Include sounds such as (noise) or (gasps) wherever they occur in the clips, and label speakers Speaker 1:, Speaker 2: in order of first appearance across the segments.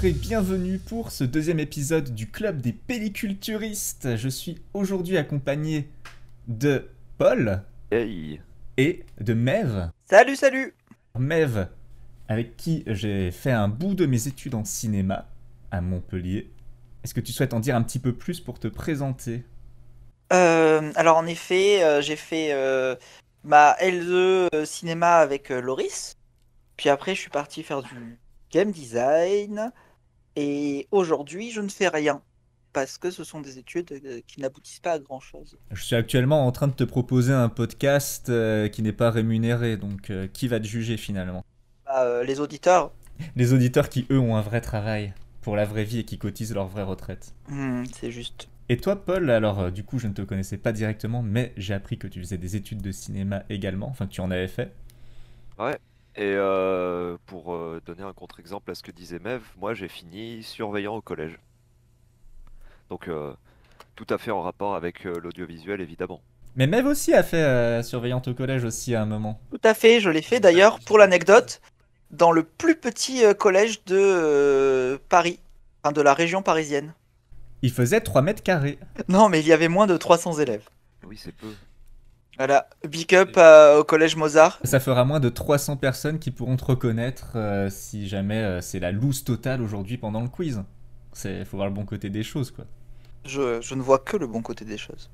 Speaker 1: Bonjour et bienvenue pour ce deuxième épisode du Club des Pelliculturistes. Je suis aujourd'hui accompagné de Paul
Speaker 2: Hey
Speaker 1: et de Mev.
Speaker 3: Salut, salut
Speaker 1: Mev, avec qui j'ai fait un bout de mes études en cinéma à Montpellier. Est-ce que tu souhaites en dire un petit peu plus pour te présenter?
Speaker 3: Euh, Alors en effet, euh, j'ai fait euh, ma L2 euh, cinéma avec euh, Loris. Puis après, je suis parti faire du game design. Et aujourd'hui, je ne fais rien. Parce que ce sont des études euh, qui n'aboutissent pas à grand-chose.
Speaker 1: Je suis actuellement en train de te proposer un podcast euh, qui n'est pas rémunéré, donc euh, qui va te juger finalement?
Speaker 3: Bah, euh, les auditeurs,
Speaker 1: Les auditeurs qui, eux, ont un vrai travail pour la vraie vie et qui cotisent leur vraie retraite.
Speaker 3: hmm, c'est juste.
Speaker 1: Et toi, Paul, alors euh, du coup, je ne te connaissais pas directement, mais j'ai appris que tu faisais des études de cinéma également, enfin que tu en avais fait.
Speaker 2: Ouais. Et euh, pour euh, donner un contre-exemple à ce que disait Mev, moi j'ai fini surveillant au collège. Donc euh, tout à fait en rapport avec euh, l'audiovisuel évidemment.
Speaker 1: Mais Mev aussi a fait euh, surveillante au collège aussi à un moment.
Speaker 3: Tout à fait, je l'ai fait d'ailleurs, pour l'anecdote, dans le plus petit euh, collège de euh, Paris. Enfin, de la région parisienne.
Speaker 1: Il faisait 3 mètres carrés.
Speaker 3: Non, mais il y avait moins de 300 élèves.
Speaker 2: Oui, c'est peu.
Speaker 3: Voilà, big up au collège Mozart.
Speaker 1: Ça fera moins de 300 personnes qui pourront te reconnaître euh, si jamais euh, c'est la loose totale aujourd'hui pendant le quiz. C'est faut voir le bon côté des choses quoi.
Speaker 3: Je, je ne vois que le bon côté des choses.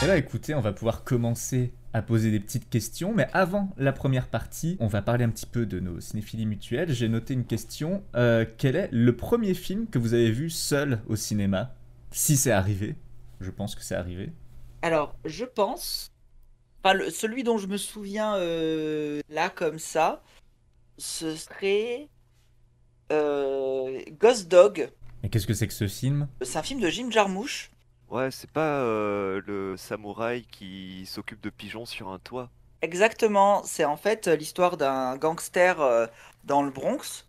Speaker 1: Et là écoutez, on va pouvoir commencer à poser des petites questions, mais avant la première partie, on va parler un petit peu de nos cinéphilies mutuelles. J'ai noté une question. Euh, quel est le premier film que vous avez vu seul au cinéma? Si c'est arrivé. Je pense que c'est arrivé.
Speaker 3: Alors, je pense. Enfin, le- celui dont je me souviens euh, là, comme ça, ce serait. euh, Ghost Dog.
Speaker 1: Mais qu'est-ce que c'est que ce film?
Speaker 3: C'est un film de Jim Jarmusch.
Speaker 2: Ouais, c'est pas euh, le samouraï qui s'occupe de pigeons sur un toit.
Speaker 3: Exactement, c'est en fait l'histoire d'un gangster euh, dans le Bronx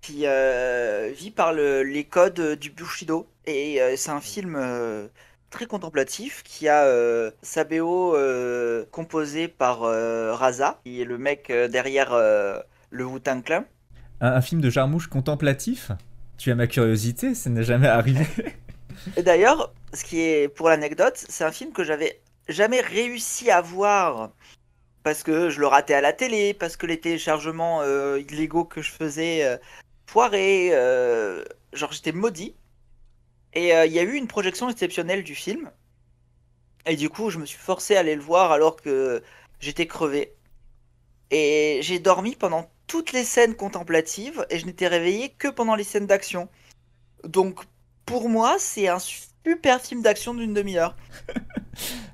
Speaker 3: qui euh, vit par le- les codes du Bushido. Et euh, c'est un film euh, très contemplatif qui a euh, sa BO euh, composée par euh, Raza, qui est le mec euh, derrière le Wu-Tang Clan.
Speaker 1: un, un film de Jarmouche contemplatif? Tu as ma curiosité, ça n'est jamais arrivé.
Speaker 3: Et d'ailleurs, ce qui est pour l'anecdote, c'est un film que j'avais jamais réussi à voir parce que je le ratais à la télé, parce que les téléchargements euh, illégaux que je faisais euh, foiraient, euh, genre j'étais maudit. Et euh, il y a eu une projection exceptionnelle du film. Et du coup, je me suis forcé à aller le voir alors que j'étais crevé. Et j'ai dormi pendant toutes les scènes contemplatives et je n'étais réveillé que pendant les scènes d'action. Donc pour moi, c'est un super film d'action d'une demi-heure. (laughs)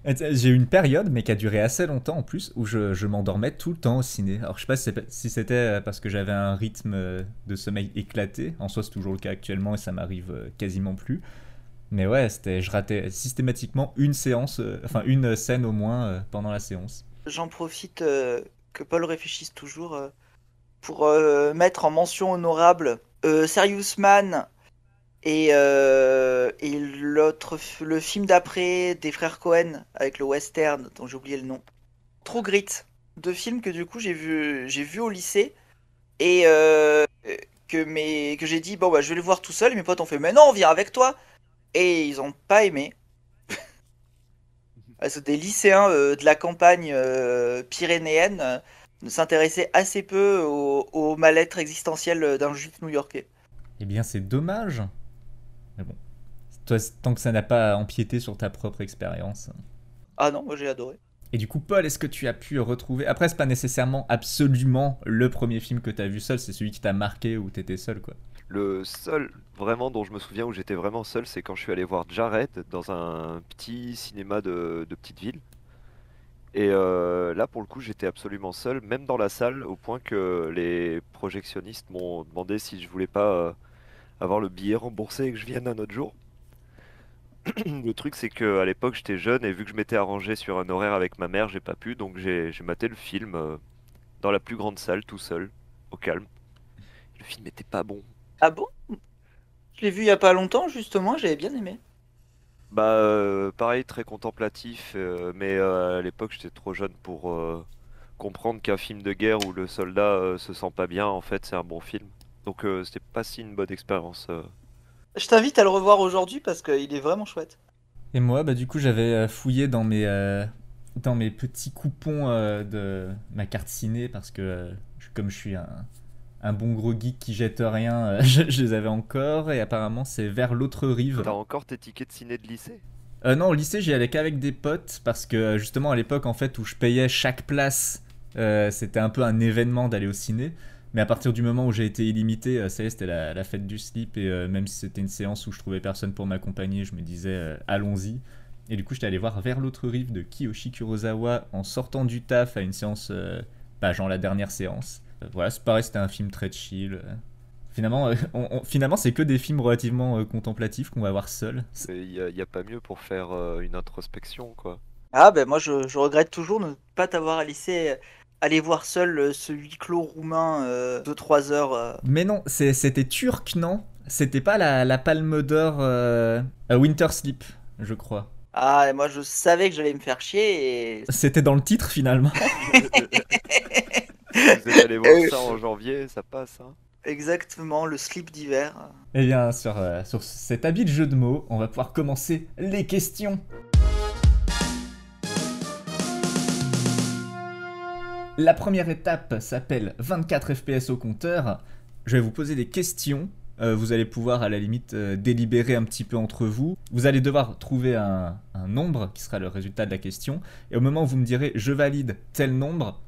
Speaker 1: J'ai eu une période, mais qui a duré assez longtemps en plus, où je, m'endormais tout le temps au ciné. Alors je sais pas si c'était euh, parce que j'avais un rythme euh, de sommeil éclaté. En soi, c'est toujours le cas actuellement et ça m'arrive euh, quasiment plus. Mais ouais, c'était, je ratais systématiquement une séance, euh, enfin une scène au moins euh, pendant la séance.
Speaker 3: J'en profite euh, que Paul réfléchisse toujours euh, pour euh, mettre en mention honorable euh, Serious Man et, euh, et l'autre, le film d'après des frères Cohen avec le western dont j'ai oublié le nom. True Grit, deux films que du coup j'ai vu, j'ai vu au lycée et euh, que, mes, que j'ai dit bon bah je vais les voir tout seul. Et mes potes ont fait mais non on vient avec toi et ils ont pas aimé. (laughs) C'est des lycéens euh, de la campagne euh, pyrénéenne euh, s'intéressaient assez peu au, au mal-être existentiel d'un juif new-yorkais.
Speaker 1: Eh bien, c'est dommage. Mais bon, toi, tant que ça n'a pas empiété sur ta propre expérience.
Speaker 3: Ah non, moi j'ai adoré.
Speaker 1: Et du coup, Paul, est-ce que tu as pu retrouver. Après, c'est pas nécessairement absolument le premier film que tu as vu seul, c'est celui qui t'a marqué ou t'étais seul, quoi?
Speaker 2: Le seul vraiment dont je me souviens où j'étais vraiment seul, c'est quand je suis allé voir Jared dans un petit cinéma de, de petite ville. Et euh, là, pour le coup, j'étais absolument seul, même dans la salle, au point que les projectionnistes m'ont demandé si je voulais pas euh, avoir le billet remboursé et que je vienne un autre jour. (clears throat) Le truc, c'est que à l'époque, j'étais jeune et vu que je m'étais arrangé sur un horaire avec ma mère, j'ai pas pu, donc j'ai maté le film euh, dans la plus grande salle, tout seul, au calme. Le film était pas bon.
Speaker 3: Ah bon? Je l'ai vu il y a pas longtemps justement, j'avais bien aimé.
Speaker 2: Bah, euh, pareil, très contemplatif, euh, mais à l'époque j'étais trop jeune pour comprendre qu'un film de guerre où le soldat se sent pas bien, en fait, c'est un bon film. Donc euh, c'était pas si une bonne expérience. euh.
Speaker 3: Je t'invite à le revoir aujourd'hui parce qu'il est vraiment chouette.
Speaker 1: Et moi, bah, du coup, j'avais euh, fouillé dans mes, euh, dans mes petits coupons euh, de ma carte ciné parce que, euh, je- comme je suis un, un bon gros geek qui jette rien, euh, (laughs) je, je les avais encore et apparemment c'est vers l'autre rive.
Speaker 2: T'as encore tes tickets de ciné de lycée?
Speaker 1: Euh, non, au lycée, j'y allais qu'avec des potes parce que euh, justement à l'époque en fait où je payais chaque place, euh, c'était un peu un événement d'aller au ciné. Mais à partir du moment où j'ai été illimité, euh, ça y est, c'était la, la fête du slip et euh, même si c'était une séance où je trouvais personne pour m'accompagner, je me disais euh, allons-y. Et du coup, j'étais allé voir vers l'autre rive de Kiyoshi Kurosawa en sortant du taf à une séance, euh, bah, genre la dernière séance. Euh, voilà, c'est pareil, c'était un film très chill. euh. Finalement, euh, on- on- finalement, c'est que des films relativement euh, contemplatifs qu'on va voir seul.
Speaker 2: Il y, a- pas mieux pour faire euh, une introspection, quoi.
Speaker 3: Ah ben moi je, je regrette toujours de ne pas t'avoir laissé aller voir seul euh, ce huis clos roumain euh, de 3 heures. euh.
Speaker 1: Mais non, c'était turc, non? C'était pas la, la palme d'or euh, Winter Sleep, je crois.
Speaker 3: Ah et moi je savais que j'allais me faire chier et...
Speaker 1: C'était dans le titre finalement.
Speaker 2: Vous êtes allé voir ça en janvier, ça passe, hein
Speaker 3: Exactement, le slip d'hiver.
Speaker 1: Eh bien, sur, euh, sur cet habile jeu de mots, on va pouvoir commencer les questions. La première étape s'appelle 24 FPS au compteur. Je vais vous poser des questions. Euh, vous allez pouvoir à la limite euh, délibérer un petit peu entre vous. Vous allez devoir trouver un, un nombre qui sera le résultat de la question. Et au moment où vous me direz je valide tel nombre,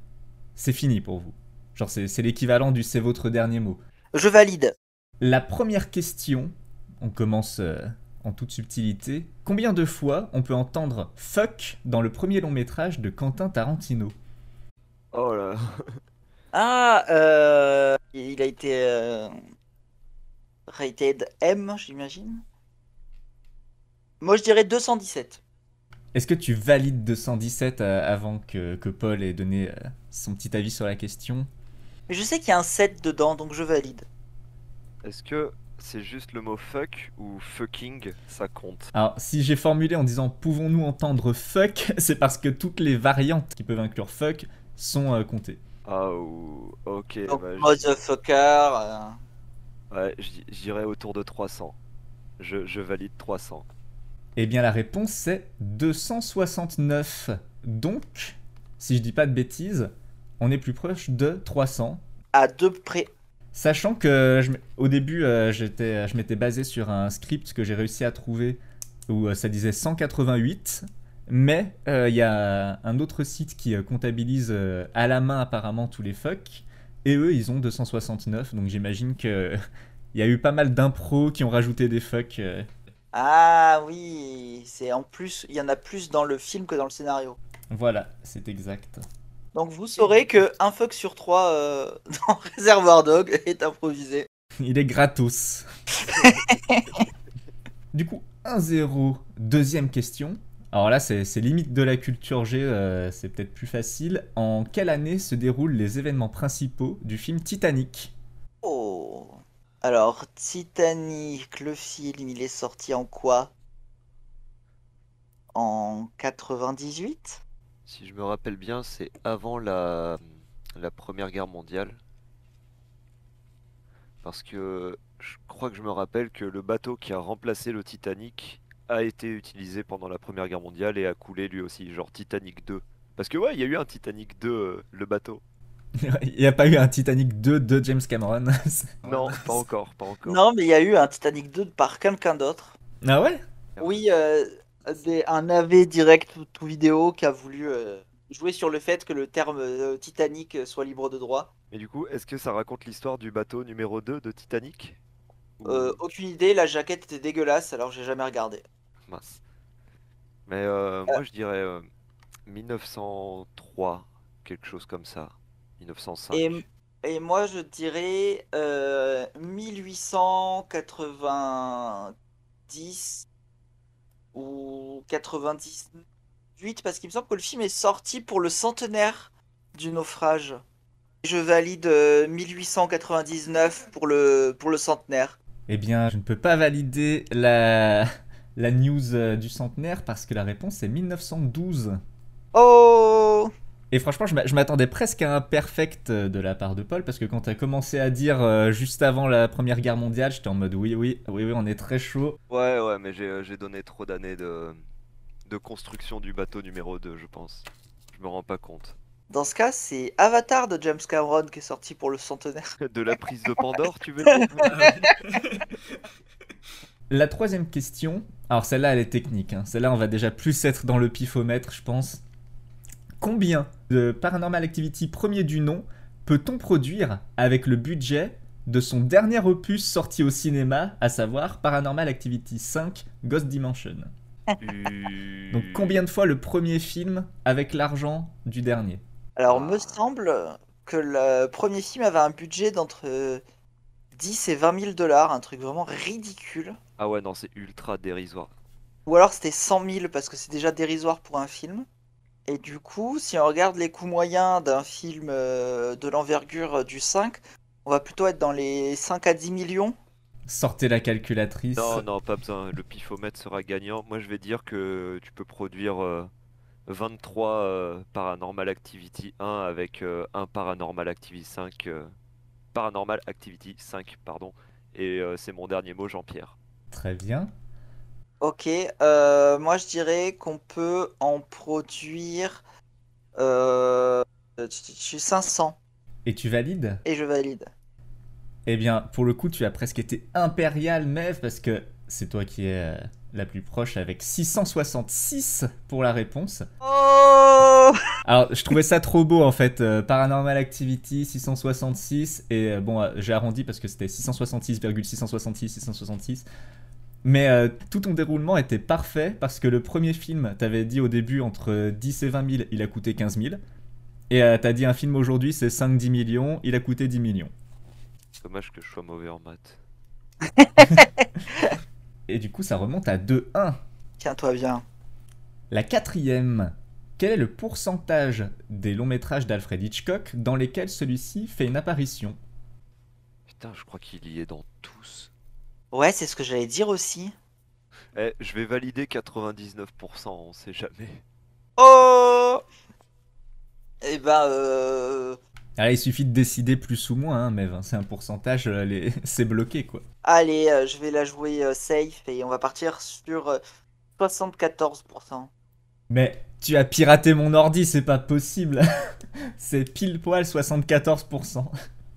Speaker 1: c'est fini pour vous. Genre c'est c'est l'équivalent du c'est votre dernier mot.
Speaker 3: Je valide.
Speaker 1: La première question, on commence euh, en toute subtilité. Combien de fois on peut entendre fuck dans le premier long métrage de Quentin Tarantino? (laughs)
Speaker 3: Ah, euh, il a été euh, rated M, j'imagine. Moi je dirais 217.
Speaker 1: Est-ce que tu valides 217 euh, avant que, que Paul ait donné euh, son petit avis sur la question?
Speaker 3: Mais je sais qu'il y a un 7 dedans, donc je valide.
Speaker 2: Est-ce que c'est juste le mot fuck ou fucking ça compte?
Speaker 1: Alors, si j'ai formulé en disant pouvons-nous entendre fuck, (laughs) c'est parce que toutes les variantes qui peuvent inclure fuck sont euh, comptées.
Speaker 2: Ah ou... Ok,
Speaker 3: Donc
Speaker 2: bah, je-
Speaker 3: motherfucker. euh,
Speaker 2: ouais, dirais autour de 300. Je, je valide 300.
Speaker 1: Eh bien, la réponse c'est 269. Donc, si je dis pas de bêtises, on est plus proche de 300.
Speaker 3: à deux près.
Speaker 1: Sachant que je au début, euh, j'étais, je m'étais basé sur un script que j'ai réussi à trouver où euh, ça disait 188, mais euh, il y a un autre site qui euh, comptabilise euh, à la main apparemment tous les fuck, et eux ils ont 269, donc j'imagine que (laughs) il y a eu pas mal d'impros qui ont rajouté des fuck. euh.
Speaker 3: Ah oui, c'est en plus, il y en a plus dans le film que dans le scénario.
Speaker 1: Voilà, c'est exact.
Speaker 3: Donc vous saurez que un fuck sur trois euh, (laughs) dans Reservoir Dog est improvisé.
Speaker 1: Il est gratos. (laughs) du coup, 1-0. Deuxième question. Alors là, c'est limite de la culture G, euh, c'est peut-être plus facile. En quelle année se déroulent les événements principaux du film Titanic?
Speaker 3: Oh. Alors Titanic, le film, il est sorti en quoi? En 98
Speaker 2: Si je me rappelle bien, c'est avant la, la Première Guerre mondiale. Parce que je crois que je me rappelle que le bateau qui a remplacé le Titanic a été utilisé pendant la Première Guerre mondiale et a coulé lui aussi, genre Titanic 2. Parce que ouais, il y a eu un Titanic 2, euh, le bateau. (laughs)
Speaker 1: Il n'y a pas eu un Titanic 2 de James Cameron (laughs)
Speaker 2: Non, pas encore, pas encore.
Speaker 3: Non, mais il y a eu un Titanic 2 par quelqu'un d'autre.
Speaker 1: Ah ouais?
Speaker 3: Oui, euh, des- un AV direct ou tout vidéo qui a voulu euh, jouer sur le fait que le terme euh, Titanic soit libre de droit.
Speaker 2: Mais du coup, est-ce que ça raconte l'histoire du bateau numéro 2 de Titanic? Ou-
Speaker 3: Euh, aucune idée, la jaquette était dégueulasse, alors j'ai jamais regardé.
Speaker 2: Mince. Mais euh, moi je dirais euh, 1903, quelque chose comme ça. 1905.
Speaker 3: Et, et moi je dirais euh, 1890 ou 98 parce qu'il me semble que le film est sorti pour le centenaire du naufrage. Je valide euh, 1899 pour le, pour le centenaire.
Speaker 1: Eh bien, je ne peux pas valider la, la news euh, du centenaire parce que la réponse est 1912.
Speaker 3: Oh
Speaker 1: Et franchement, je m'a- je m'attendais presque à un perfect euh, de la part de Paul, parce que quand t'as commencé à dire euh, juste avant la Première Guerre mondiale, j'étais en mode oui, oui, oui, oui, on est très chaud.
Speaker 2: Ouais, ouais, mais j'ai euh, j'ai donné trop d'années de, de construction du bateau numéro 2, je pense. Je me rends pas compte.
Speaker 3: Dans ce cas, c'est Avatar de James Cameron qui est sorti pour le centenaire. (laughs)
Speaker 2: De la prise de Pandore, tu veux dire? (laughs)
Speaker 1: La troisième question, alors celle-là, elle est technique. hein. Celle-là, on va déjà plus être dans le pifomètre, je pense. Combien de Paranormal Activity premier du nom peut-on produire avec le budget de son dernier opus sorti au cinéma, à savoir Paranormal Activity 5 Ghost Dimension? Donc combien de fois le premier film avec l'argent du dernier?
Speaker 3: Alors, me semble que le premier film avait un budget d'entre 10 et 20 000 dollars, un truc vraiment ridicule.
Speaker 2: Ah ouais, non, c'est ultra dérisoire.
Speaker 3: Ou alors c'était 100 000 parce que c'est déjà dérisoire pour un film. Et du coup, si on regarde les coûts moyens d'un film euh, de l'envergure du 5, on va plutôt être dans les 5 à 10 millions.
Speaker 1: Sortez la calculatrice.
Speaker 2: Non, non, pas besoin. Le pifomètre sera gagnant. Moi, je vais dire que tu peux produire euh, 23 euh, Paranormal Activity 1 avec euh, un Paranormal Activity 5. euh, Paranormal Activity 5, pardon. Et euh, c'est mon dernier mot, Jean-Pierre.
Speaker 1: Très bien.
Speaker 3: Ok, euh, moi je dirais qu'on peut en produire euh, 500
Speaker 1: Et tu valides?
Speaker 3: Et je valide.
Speaker 1: Eh bien, pour le coup, tu as presque été impérial, Mev, parce que c'est toi qui es euh, la plus proche avec 666 pour la réponse.
Speaker 3: Oh
Speaker 1: Alors, je trouvais ça trop beau en fait. euh, Paranormal Activity 666 et euh, bon, euh, j'ai arrondi parce que c'était 666,666 666. Mais euh, tout ton déroulement était parfait parce que le premier film, t'avais dit au début entre 10 et 20 000, il a coûté 15 000. Et euh, t'as dit un film aujourd'hui, c'est 5-10 millions, il a coûté 10 millions.
Speaker 2: Dommage que je sois mauvais en maths. (laughs)
Speaker 1: Et du coup, ça remonte à 2-1.
Speaker 3: Tiens-toi bien.
Speaker 1: La quatrième. Quel est le pourcentage des longs métrages d'Alfred Hitchcock dans lesquels celui-ci fait une apparition?
Speaker 2: Putain, je crois qu'il y est dans tous.
Speaker 3: Ouais, c'est ce que j'allais dire aussi.
Speaker 2: Eh, je vais valider 99%, on sait jamais.
Speaker 3: Oh Eh ben, euh...
Speaker 1: Alors, il suffit de décider plus ou moins, hein, mais ben, c'est un pourcentage, euh, les- (laughs) c'est bloqué quoi.
Speaker 3: Allez, euh, je vais la jouer euh, safe et on va partir sur euh, 74%.
Speaker 1: Mais tu as piraté mon ordi, c'est pas possible. (laughs) c'est pile poil 74%.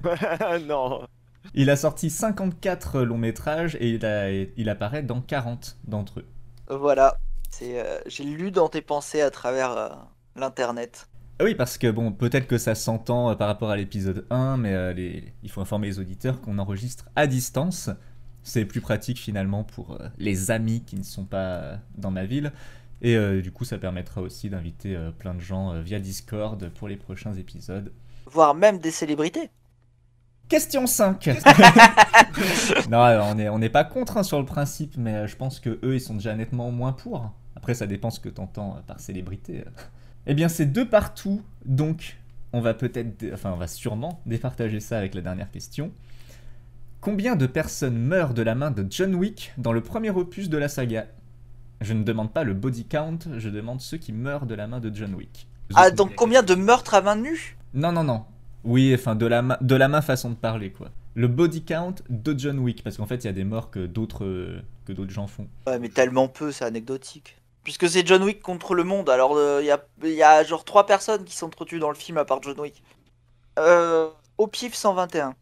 Speaker 1: (laughs)
Speaker 2: non
Speaker 1: Il a sorti 54 longs métrages et il, a- il apparaît dans 40 d'entre eux.
Speaker 3: Voilà. C'est, euh, j'ai lu dans tes pensées à travers euh, l'internet.
Speaker 1: Ah Oui, parce que bon, peut-être que ça s'entend euh, par rapport à l'épisode 1, mais euh, les- il faut informer les auditeurs qu'on enregistre à distance. C'est plus pratique finalement pour euh, les amis qui ne sont pas euh, dans ma ville. Et euh, du coup, ça permettra aussi d'inviter euh, plein de gens euh, via Discord pour les prochains épisodes.
Speaker 3: Voire même des célébrités.
Speaker 1: Question 5 (laughs) (laughs) Non, on n'est on n'est pas contre hein, sur le principe, mais euh, je pense que eux, ils sont déjà nettement moins pour. Après, ça dépend ce que t'entends euh, par célébrité. Eh bien, c'est deux partout, donc on va peut-être, enfin, on va sûrement départager ça avec la dernière question. Combien de personnes meurent de la main de John Wick dans le premier opus de la saga? Je ne demande pas le body count, je demande ceux qui meurent de la main de John Wick.
Speaker 3: Ah, donc combien de meurtres à main nue?
Speaker 1: Non, non, non. Oui, enfin, de la, main, de la main façon de parler, quoi. Le body count de John Wick, parce qu'en fait, il y a des morts que d'autres que d'autres gens font.
Speaker 3: Ouais, mais tellement peu, c'est anecdotique. Puisque c'est John Wick contre le monde, alors il y, a, y a genre trois personnes qui tuées dans le film à part John Wick. Euh, au pif 121.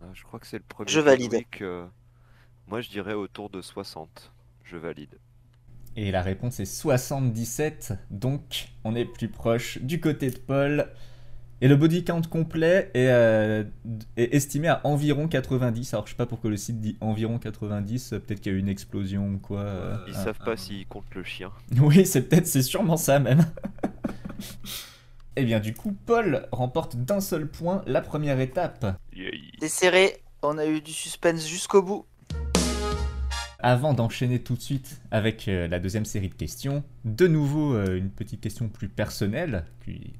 Speaker 2: Ah, Je crois que c'est le premier.
Speaker 3: Je
Speaker 2: John
Speaker 3: valide.
Speaker 2: Wick, euh, Moi, je dirais autour de 60. Je valide.
Speaker 1: Et la réponse est 77, donc on est plus proche du côté de Paul. Et le body count complet est, euh, est estimé à environ 90. Alors je sais pas pourquoi le site dit environ 90, euh, peut-être qu'il y a eu une explosion ou quoi. euh,
Speaker 2: Ils
Speaker 1: un-
Speaker 2: savent pas s'ils comptent le chien. (laughs)
Speaker 1: Oui, c'est peut-être, c'est sûrement ça même. (laughs) Eh bien du coup, Paul remporte d'un seul point la première étape.
Speaker 3: C'est serré, on a eu du suspense jusqu'au bout.
Speaker 1: Avant d'enchaîner tout de suite avec euh, la deuxième série de questions, de nouveau euh, une petite question plus personnelle, qui,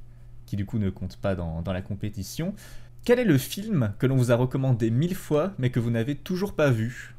Speaker 1: qui du coup ne compte pas dans, dans la compétition. Quel est le film que l'on vous a recommandé mille fois mais que vous n'avez toujours pas vu?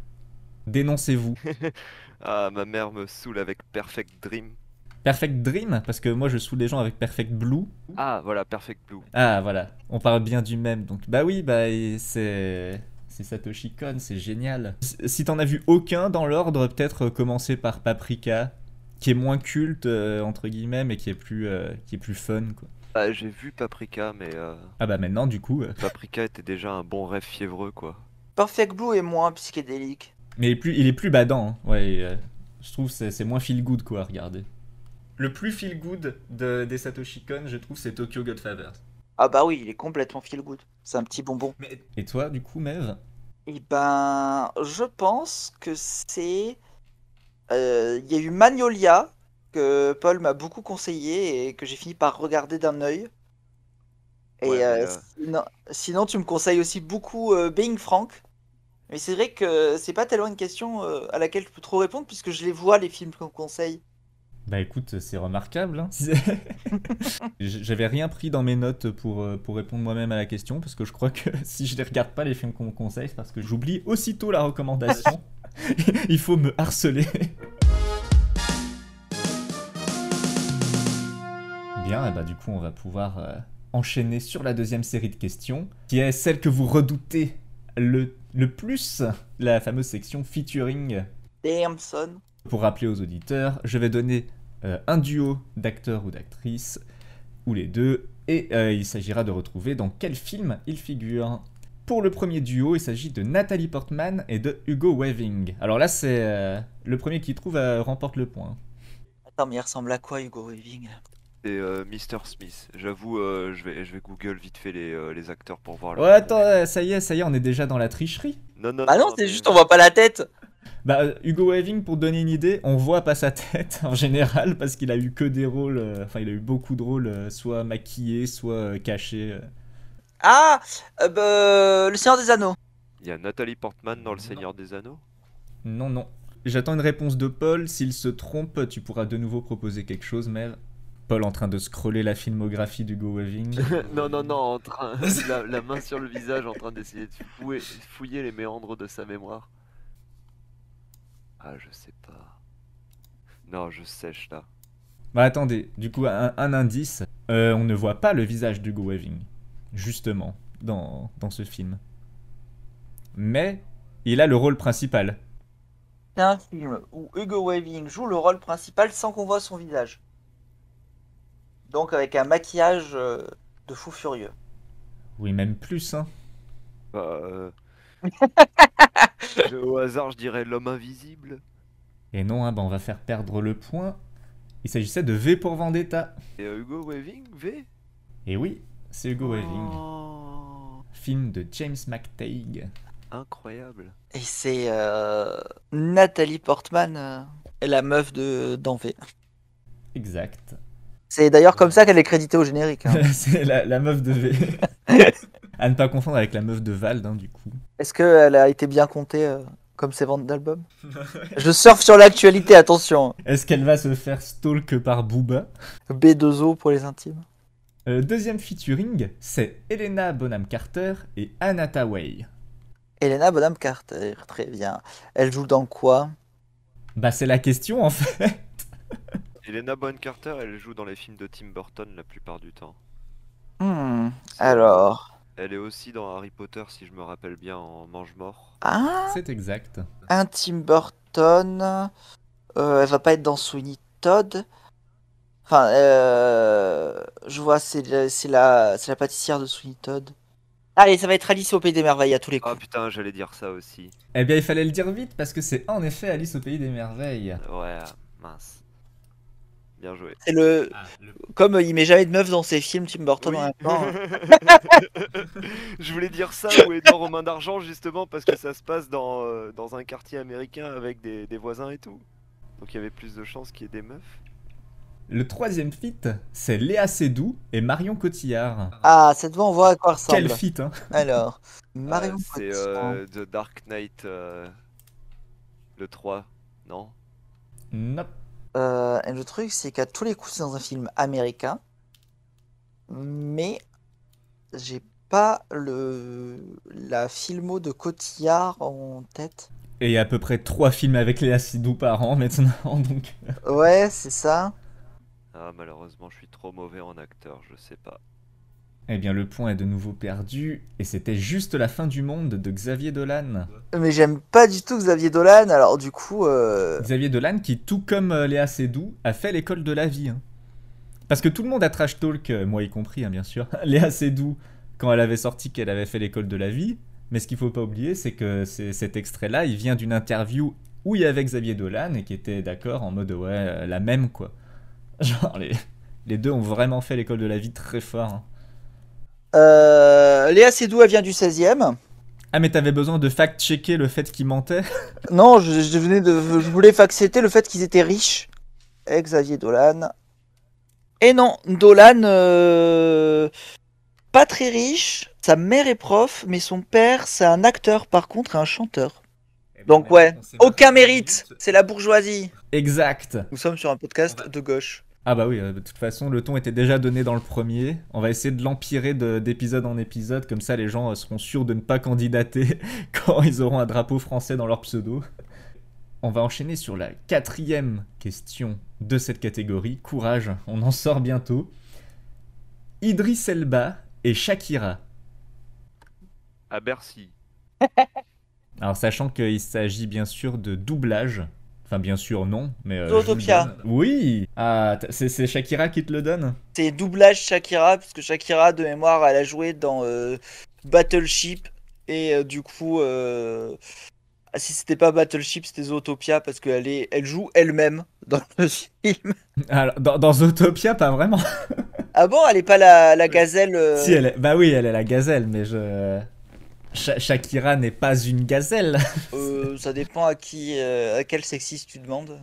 Speaker 1: Dénoncez-vous. (laughs)
Speaker 2: Ah, ma mère me saoule avec Perfect Dream.
Speaker 1: Perfect Dream? Parce que moi je saoule les gens avec Perfect Blue.
Speaker 2: Ah, voilà, Perfect Blue.
Speaker 1: Ah voilà, on parle bien du même. Donc bah oui, bah c'est c'est Satoshi Kon, c'est génial. Si- Si t'en as vu aucun dans l'ordre, peut-être euh, commencer par Paprika, qui est moins culte euh, entre guillemets, mais qui est plus euh, qui est plus fun quoi.
Speaker 2: Ah, j'ai vu Paprika, mais euh,
Speaker 1: Ah bah maintenant du coup, euh,
Speaker 2: Paprika était déjà un bon rêve fiévreux, quoi.
Speaker 3: Perfect Blue est moins psychédélique.
Speaker 1: mais il est plus il est plus badant. hein. Ouais, et, euh, je trouve c'est c'est moins feel good quoi à regarder. Le plus feel good de, des Satoshi Kon, je trouve, c'est Tokyo Godfathers.
Speaker 3: Ah bah oui, il est complètement feel good. C'est un petit bonbon.
Speaker 1: Et toi, du coup, Mev?
Speaker 3: Et ben, je pense que c'est. euh, Il y a eu Magnolia que Paul m'a beaucoup conseillé et que j'ai fini par regarder d'un œil. Et
Speaker 2: Ouais,
Speaker 3: euh,
Speaker 2: euh,
Speaker 3: sinon, sinon, tu me conseilles aussi beaucoup euh, Being Frank. Mais c'est vrai que c'est pas tellement une question euh, à laquelle je peux trop répondre puisque je les vois les films qu'on conseille.
Speaker 1: Bah écoute, c'est remarquable. hein. (laughs) J'avais rien pris dans mes notes pour, euh, pour répondre moi-même à la question, parce que je crois que (laughs) si je les regarde pas, les films qu'on me conseille, c'est parce que j'oublie aussitôt la recommandation. (laughs) Il faut me harceler. Et bah du coup, on va pouvoir euh, enchaîner sur la deuxième série de questions, qui est celle que vous redoutez le, le plus, la fameuse section featuring
Speaker 3: Damn son.
Speaker 1: pour rappeler aux auditeurs, je vais donner euh, un duo d'acteurs ou d'actrices, ou les deux, et euh, il s'agira de retrouver dans quel film ils figurent. Pour le premier duo, il s'agit de Nathalie Portman et de Hugo Weaving. Alors là, c'est euh, le premier qui trouve remporte le point.
Speaker 3: Attends, mais il ressemble à quoi Hugo Weaving?
Speaker 2: C'est euh, Mr. Smith. J'avoue, euh, je vais, je vais Google vite fait les, euh, les acteurs pour voir.
Speaker 1: Ouais, attends, euh, ça y est, ça y est, on est déjà dans la tricherie.
Speaker 2: Non, non,
Speaker 3: Bah non, c'est
Speaker 2: mais-
Speaker 3: juste on voit pas la tête.
Speaker 1: Bah, euh, Hugo Weaving, pour donner une idée, on voit pas sa tête (laughs) en général parce qu'il a eu que des rôles, euh, enfin, il a eu beaucoup de rôles, euh, soit maquillés, soit euh, cachés. euh.
Speaker 3: Ah, euh, bah, le Seigneur des Anneaux.
Speaker 2: Il y a Nathalie Portman dans Le Seigneur des Anneaux?
Speaker 1: Non, non. J'attends une réponse de Paul. S'il se trompe, tu pourras de nouveau proposer quelque chose, Mère. Paul en train de scroller la filmographie d'Hugo Weaving. (laughs)
Speaker 2: non, non, non, en train, (laughs) la, la main sur le visage, en train d'essayer de fouiller, fouiller les méandres de sa mémoire. Ah, je sais pas. Non, je sèche là.
Speaker 1: bah attendez, du coup, un, un indice. Euh, on ne voit pas le visage d'Hugo Weaving, justement, dans, dans ce film. Mais il a le rôle principal.
Speaker 3: C'est un film où Hugo Weaving joue le rôle principal sans qu'on voit son visage. Donc avec un maquillage euh, de fou furieux.
Speaker 1: Oui, même plus, hein.
Speaker 2: Bah, euh, (laughs) je- au hasard, je dirais l'homme invisible.
Speaker 1: Et non, hein, bah on va faire perdre le point. Il s'agissait de V pour Vendetta.
Speaker 2: Et euh, Hugo Weaving, V?
Speaker 1: Et oui, c'est Hugo Weaving.
Speaker 2: Oh,
Speaker 1: Film de James McTague.
Speaker 2: incroyable.
Speaker 3: Et c'est euh, Nathalie Portman, euh, la meuf de d'Envé.
Speaker 1: Exact.
Speaker 3: C'est d'ailleurs comme ça qu'elle est créditée au générique. hein. (laughs)
Speaker 1: c'est la, la meuf de V. (laughs) à ne pas confondre avec la meuf de Vald, hein, du coup.
Speaker 3: Est-ce qu'elle a été bien comptée euh, comme ses ventes d'albums (laughs) Je surfe sur l'actualité, attention.
Speaker 1: Est-ce qu'elle va se faire stalk par Booba?
Speaker 3: B2O pour les intimes.
Speaker 1: Euh, Deuxième featuring, c'est Helena Bonham Carter et Anna Tawai.
Speaker 3: Elena Bonham Carter, très bien. Elle joue dans quoi?
Speaker 1: Bah c'est la question en fait.
Speaker 2: Elena Bonham Carter, elle joue dans les films de Tim Burton la plupart du temps.
Speaker 3: Hmm, Alors.
Speaker 2: Elle est aussi dans Harry Potter, si je me rappelle bien, en Mange-Mort.
Speaker 3: Ah,
Speaker 1: C'est exact.
Speaker 3: un Tim Burton. Euh, elle va pas être dans Sweeney Todd. Enfin, euh, je vois, c'est la, c'est la pâtissière de Sweeney Todd. Allez, ça va être Alice au Pays des Merveilles à tous les
Speaker 2: Ah
Speaker 3: coups.
Speaker 2: putain, j'allais dire ça aussi.
Speaker 1: Eh bien il fallait le dire vite parce que c'est en effet Alice au pays des merveilles.
Speaker 2: Ouais, mince. Bien joué.
Speaker 3: C'est le, comme euh, il met jamais de meuf dans ses films, Tim Burton
Speaker 2: Oui.
Speaker 3: même temps. (laughs)
Speaker 2: je voulais dire ça ou aux mains d'argent justement parce que ça se passe dans, euh, dans un quartier américain avec des, des voisins et tout. Donc il y avait plus de chances qu'il y ait des meufs.
Speaker 1: Le troisième feat, c'est Léa Seydoux et Marion Cotillard.
Speaker 3: Ah, cette voix, on voit à quoi ressemble.
Speaker 1: Quel feat, hein
Speaker 3: Alors, Marion
Speaker 2: Euh, C'est
Speaker 3: Cotillard.
Speaker 2: euh, The Dark Knight euh, le 3, non?
Speaker 1: Nope.
Speaker 3: Euh, et le truc, c'est qu'à tous les coups, c'est dans un film américain. Mais j'ai pas le la filmo de Cotillard en tête.
Speaker 1: Et il y a à peu près trois films avec Léa Seydoux par an (laughs) maintenant, donc...
Speaker 3: Ouais, c'est ça.
Speaker 2: Ah, malheureusement, je suis trop mauvais en acteur, je sais pas.
Speaker 1: Eh bien, le point est de nouveau perdu, et c'était juste la fin du monde de Xavier Dolan.
Speaker 3: Mais j'aime pas du tout Xavier Dolan, alors du coup. euh,
Speaker 1: Xavier Dolan qui, tout comme euh, Léa Seydoux, a fait l'école de la vie. hein. Parce que tout le monde a trash talk, euh, moi y compris, hein, bien sûr, (laughs) Léa Seydoux, quand elle avait sorti qu'elle avait fait l'école de la vie. Mais ce qu'il faut pas oublier, c'est que c'est- cet extrait-là, il vient d'une interview où il y avait Xavier Dolan et qui était d'accord en mode ouais, la même quoi. (laughs) Genre, les, les deux ont vraiment fait l'école de la vie très fort. hein.
Speaker 3: Euh, Léa Seydoux, elle vient du 16e.
Speaker 1: Ah, mais t'avais besoin de fact-checker le fait qu'il mentait (laughs)
Speaker 3: Non, je, je venais de, je voulais accepter le fait qu'ils étaient riches. Et Xavier Dolan. Et non, Dolan, euh, pas très riche. Sa mère est prof, mais son père, c'est un acteur par contre et un chanteur. Donc ouais, aucun mérite. C'est la bourgeoisie.
Speaker 1: Exact.
Speaker 3: Nous sommes sur un podcast de gauche.
Speaker 1: Ah bah oui, euh, de toute façon, le ton était déjà donné dans le premier. On va essayer de l'empirer de- d'épisode en épisode, comme ça les gens euh, seront sûrs de ne pas candidater (laughs) quand ils auront un drapeau français dans leur pseudo. On va enchaîner sur la quatrième question de cette catégorie. Courage, on en sort bientôt. Idris Elba et Shakira.
Speaker 2: À Bercy. (laughs)
Speaker 1: Alors sachant qu'il s'agit bien sûr de doublage. Enfin bien sûr non, mais... euh,
Speaker 3: Zootopia.
Speaker 1: Oui Ah, c'est c'est Shakira qui te le donne?
Speaker 3: C'est doublage Shakira, parce que Shakira, de mémoire, elle a joué dans euh, Battleship. Et euh, du coup, euh, ah, si c'était pas Battleship, c'était Zootopia, parce qu'elle est... elle joue elle-même (laughs) dans le film.
Speaker 1: Alors, dans, dans Zootopia, pas vraiment.
Speaker 3: Ah bon, elle est pas la, la gazelle
Speaker 1: Si, elle est... Bah oui, elle est la gazelle, mais je... Sha- Shakira n'est pas une gazelle. (laughs)
Speaker 3: euh, Ça dépend à qui, euh, à quel sexiste tu demandes.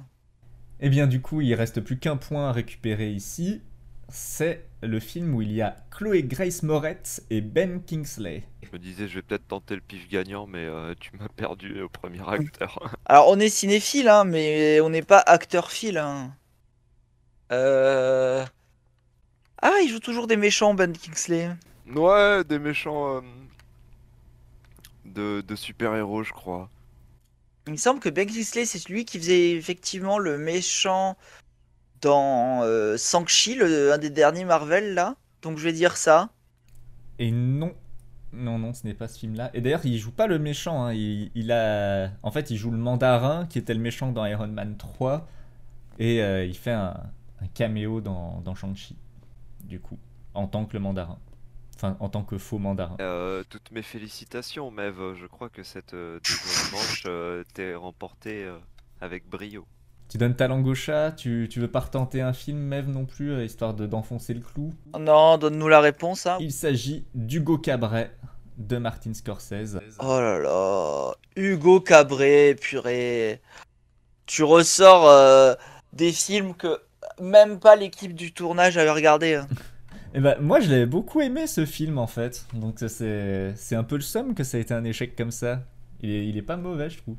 Speaker 1: Eh bien, du coup, il reste plus qu'un point à récupérer ici. C'est le film où il y a Chloé Grace Moretz et Ben Kingsley.
Speaker 2: Je me disais, je vais peut-être tenter le pif gagnant, mais euh, tu m'as perdu au premier acteur. (laughs)
Speaker 3: Alors, on est cinéphile, hein, mais on n'est pas acteur-phile. Hein. Euh... Ah, il joue toujours des méchants, Ben Kingsley.
Speaker 2: ouais, des méchants euh, de, de super-héros, je crois.
Speaker 3: Il me semble que Ben Kingsley, c'est celui qui faisait effectivement le méchant dans euh, Shang-Chi, le- un des derniers Marvel, là. Donc, je vais dire ça.
Speaker 1: Et non, non, non, ce n'est pas ce film-là. Et d'ailleurs, il joue pas le méchant. hein. Il, il a, en fait, il joue le mandarin qui était le méchant dans Iron Man 3, et euh, il fait un, un caméo dans, dans Shang-Chi, du coup, en tant que le mandarin. Enfin, en tant que faux mandarin.
Speaker 2: Euh, toutes mes félicitations, Mev. Je crois que cette euh, (laughs) deuxième manche euh, t'est remportée euh, avec brio.
Speaker 1: Tu donnes ta langue au chat, tu, tu veux pas retenter un film, Mev, non plus, euh, histoire de- d'enfoncer le clou?
Speaker 3: Non, donne-nous la réponse, hein.
Speaker 1: Il s'agit d'Hugo Cabret de Martin Scorsese.
Speaker 3: Oh là là. Hugo Cabret, purée. Tu ressors euh, des films que même pas l'équipe du tournage avait regardé. hein. (laughs)
Speaker 1: Et ben, moi, je l'avais beaucoup aimé ce film en fait. Donc, c'est c'est un peu le somme que ça a été un échec comme ça. Il est, il est pas mauvais, je trouve.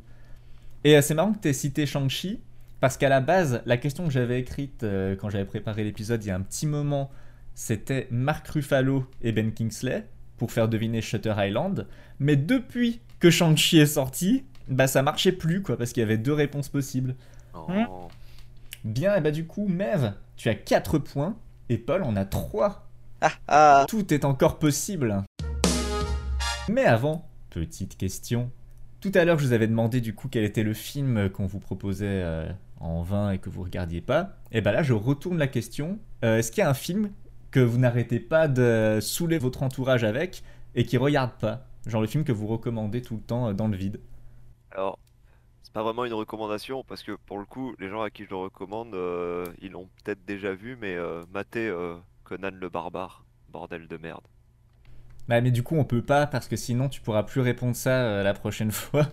Speaker 1: Et euh, c'est marrant que tu aies cité Shang-Chi, parce qu'à la base, la question que j'avais écrite euh, quand j'avais préparé l'épisode il y a un petit moment, c'était Mark Ruffalo et Ben Kingsley pour faire deviner Shutter Island. Mais depuis que Shang-Chi est sorti, bah ça marchait plus quoi, parce qu'il y avait deux réponses possibles.
Speaker 2: Oh.
Speaker 1: Bien, et bah du coup, Mev, tu as 4 points, et Paul en a 3.
Speaker 3: Ah.
Speaker 1: Tout est encore possible. Mais avant, petite question. Tout à l'heure, je vous avais demandé du coup quel était le film qu'on vous proposait euh, en vain et que vous regardiez pas. Et bah là, je retourne la question. Euh, Est-ce qu'il y a un film que vous n'arrêtez pas de saouler votre entourage avec et qui regarde pas? Genre le film que vous recommandez tout le temps euh, dans le vide.
Speaker 2: Alors, c'est pas vraiment une recommandation parce que pour le coup, les gens à qui je le recommande, euh, ils l'ont peut-être déjà vu, mais euh, euh, Conan le barbare, bordel de merde.
Speaker 1: Bah, mais du coup, on peut pas parce que sinon tu pourras plus répondre ça euh, la prochaine (laughs) fois.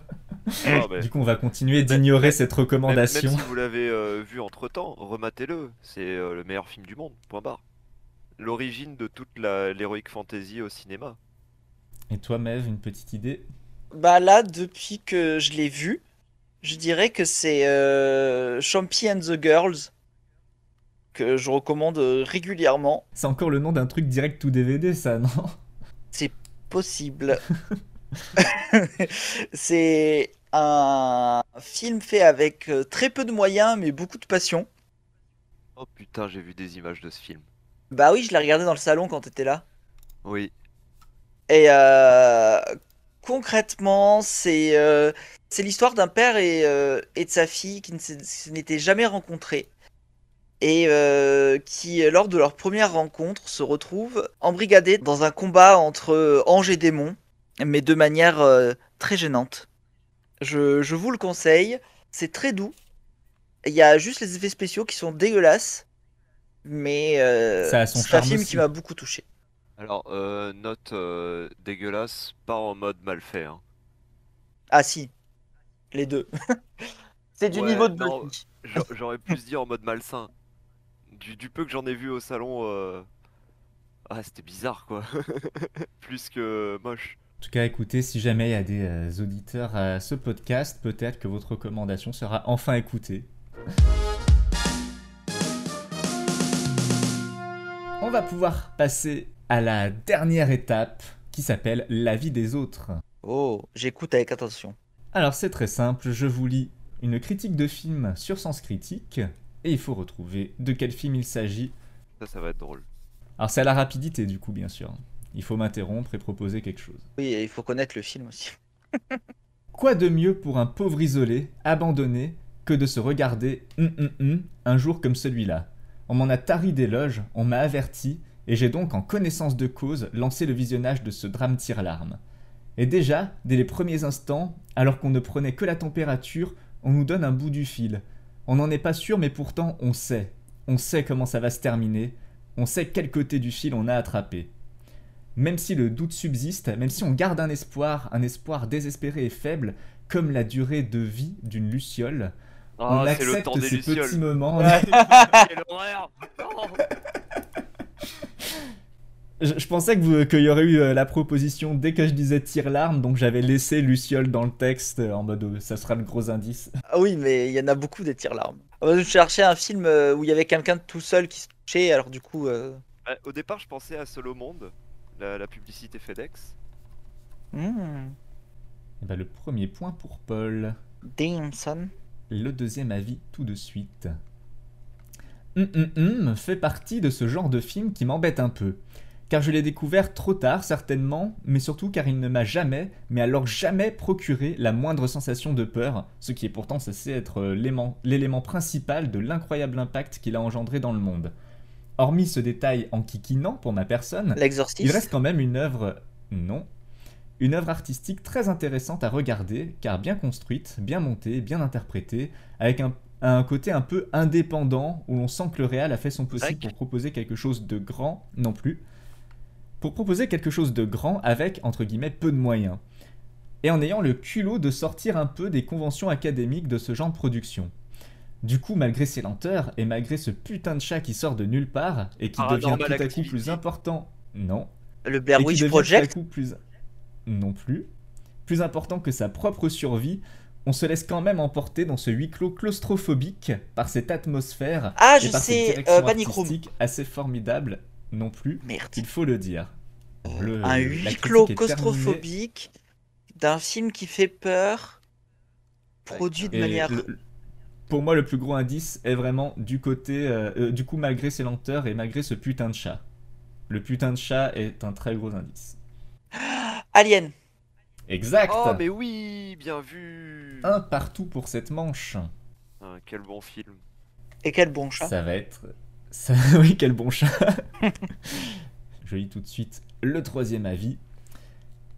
Speaker 2: Ah, mais-
Speaker 1: Du coup, on va continuer d'ignorer cette
Speaker 2: même, même
Speaker 1: recommandation.
Speaker 2: si vous l'avez euh, vu entre temps, rematez-le. C'est euh, le meilleur film du monde. Point barre. L'origine de toute l'heroic fantasy au cinéma.
Speaker 1: Et toi, Mev, une petite idée?
Speaker 3: Bah là, depuis que je l'ai vu, je dirais que c'est euh, Champy and the Girls que je recommande euh, régulièrement.
Speaker 1: C'est encore le nom d'un truc direct tout DVD, ça, non
Speaker 3: Possible. (laughs) c'est un film fait avec euh, très peu de moyens mais beaucoup de passion.
Speaker 2: Oh putain, j'ai vu des images de ce film.
Speaker 3: Bah oui, je l'ai regardé dans le salon quand t'étais là.
Speaker 2: Oui.
Speaker 3: Et euh, concrètement, c'est euh, c'est l'histoire d'un père et, euh, et de sa fille qui ne s'é- se n'étaient jamais rencontrés et euh, qui, lors de leur première rencontre, se retrouvent embrigadés dans un combat entre euh, anges et démons, mais de manière euh, très gênante. Je, je vous le conseille, c'est très doux. Il y a juste les effets spéciaux qui sont dégueulasses, mais euh, c'est un film
Speaker 1: aussi.
Speaker 3: qui m'a beaucoup touché.
Speaker 2: Alors, euh, note euh, dégueulasse, pas en mode mal fait. hein.
Speaker 3: Ah si, les deux. (laughs) c'est du
Speaker 2: Ouais,
Speaker 3: niveau de
Speaker 2: J'aurais pu se dire en mode malsain. Du, du peu que j'en ai vu au salon, euh, ah, c'était bizarre quoi. (laughs) Plus que moche.
Speaker 1: En tout cas, écoutez, si jamais il y a des euh, auditeurs à ce podcast, peut-être que votre recommandation sera enfin écoutée. On va pouvoir passer à la dernière étape qui s'appelle la vie des autres.
Speaker 3: Oh, j'écoute avec attention.
Speaker 1: Alors c'est très simple, je vous lis une critique de film sur Sens Critique et il faut retrouver de quel film il s'agit.
Speaker 2: Ça, ça va être drôle.
Speaker 1: Alors c'est à la rapidité du coup bien sûr. Il faut m'interrompre et proposer quelque chose.
Speaker 3: Oui, et il faut connaître le film aussi. (laughs)
Speaker 1: Quoi de mieux pour un pauvre isolé, abandonné, que de se regarder hum, hum, hum, un jour comme celui-là? On m'en a tari d'éloges, on m'a averti, et j'ai donc en connaissance de cause lancé le visionnage de ce drame tire-larme. Et déjà, dès les premiers instants, alors qu'on ne prenait que la température, on nous donne un bout du fil. On n'en est pas sûr, mais pourtant on sait. On sait comment ça va se terminer, on sait quel côté du fil on a attrapé. Même si le doute subsiste, même si on garde un espoir, un espoir désespéré et faible, comme la durée de vie d'une luciole, on
Speaker 2: Ah, le
Speaker 1: accepte
Speaker 2: temps des
Speaker 1: ces
Speaker 2: lucioles.
Speaker 1: petits moments.
Speaker 2: Quelle horreur Non (laughs) (laughs)
Speaker 1: Je, je pensais que vous- qu'il y aurait eu euh, la proposition dès que je disais tire-larme, donc j'avais laissé luciole dans le texte euh, en mode euh, ça sera le gros indice.
Speaker 3: Ah oui, mais il y en a beaucoup des tire-larmes. Je cherchais un film où il y avait quelqu'un de tout seul qui se touchait, alors du coup... euh,
Speaker 2: Au départ, je pensais à Solo Monde, la, la publicité FedEx.
Speaker 3: hmm,
Speaker 1: Et ben, le premier point pour Paul.
Speaker 3: Damson.
Speaker 1: Le deuxième avis tout de suite. Hum hum hum fait partie de ce genre de film qui m'embête un peu. Car je l'ai découvert trop tard certainement, mais surtout car il ne m'a jamais, mais alors jamais procuré la moindre sensation de peur, ce qui est pourtant censé être euh, l'élément principal de l'incroyable impact qu'il a engendré dans le monde. Hormis ce détail enquiquinant pour ma personne, il reste quand même une œuvre. Non. Une œuvre artistique très intéressante à regarder, car bien construite, bien montée, bien interprétée, avec un, un côté un peu indépendant, où l'on sent que le réal a fait son possible pour proposer quelque chose de grand, non plus. Pour proposer quelque chose de grand avec, entre guillemets, peu de moyens. Et en ayant le culot de sortir un peu des conventions académiques de ce genre de production. Du coup, malgré ses lenteurs, et malgré ce putain de chat qui sort de nulle part, et qui devient
Speaker 2: Paranormal
Speaker 1: tout à coup plus important... Non,
Speaker 3: Le Blair Witch
Speaker 1: devient
Speaker 3: Project.
Speaker 1: tout à coup plus non plus plus important que sa propre survie on se laisse quand même emporter dans ce huis clos claustrophobique par cette atmosphère
Speaker 3: Ah,
Speaker 1: et
Speaker 3: je
Speaker 1: par cette direction
Speaker 3: euh,
Speaker 1: artistique assez formidable non plus
Speaker 3: Merde.
Speaker 1: il faut le dire Le-
Speaker 3: un huis clos claustrophobique d'un film qui fait peur, produit de
Speaker 1: Et
Speaker 3: manière...
Speaker 1: le- pour moi le plus gros indice est vraiment du côté euh, euh, du coup malgré ses lenteurs et malgré ce putain de chat le putain de chat est un très gros indice (gasps)
Speaker 3: Alien.
Speaker 1: exact
Speaker 2: Oh, mais oui, bien vu
Speaker 1: un partout pour cette manche
Speaker 2: Ah, Quel bon film.
Speaker 3: Et quel bon chat.
Speaker 1: Ça va être. Ça... (laughs) oui, quel bon chat. (laughs) Je lis tout de suite le troisième avis.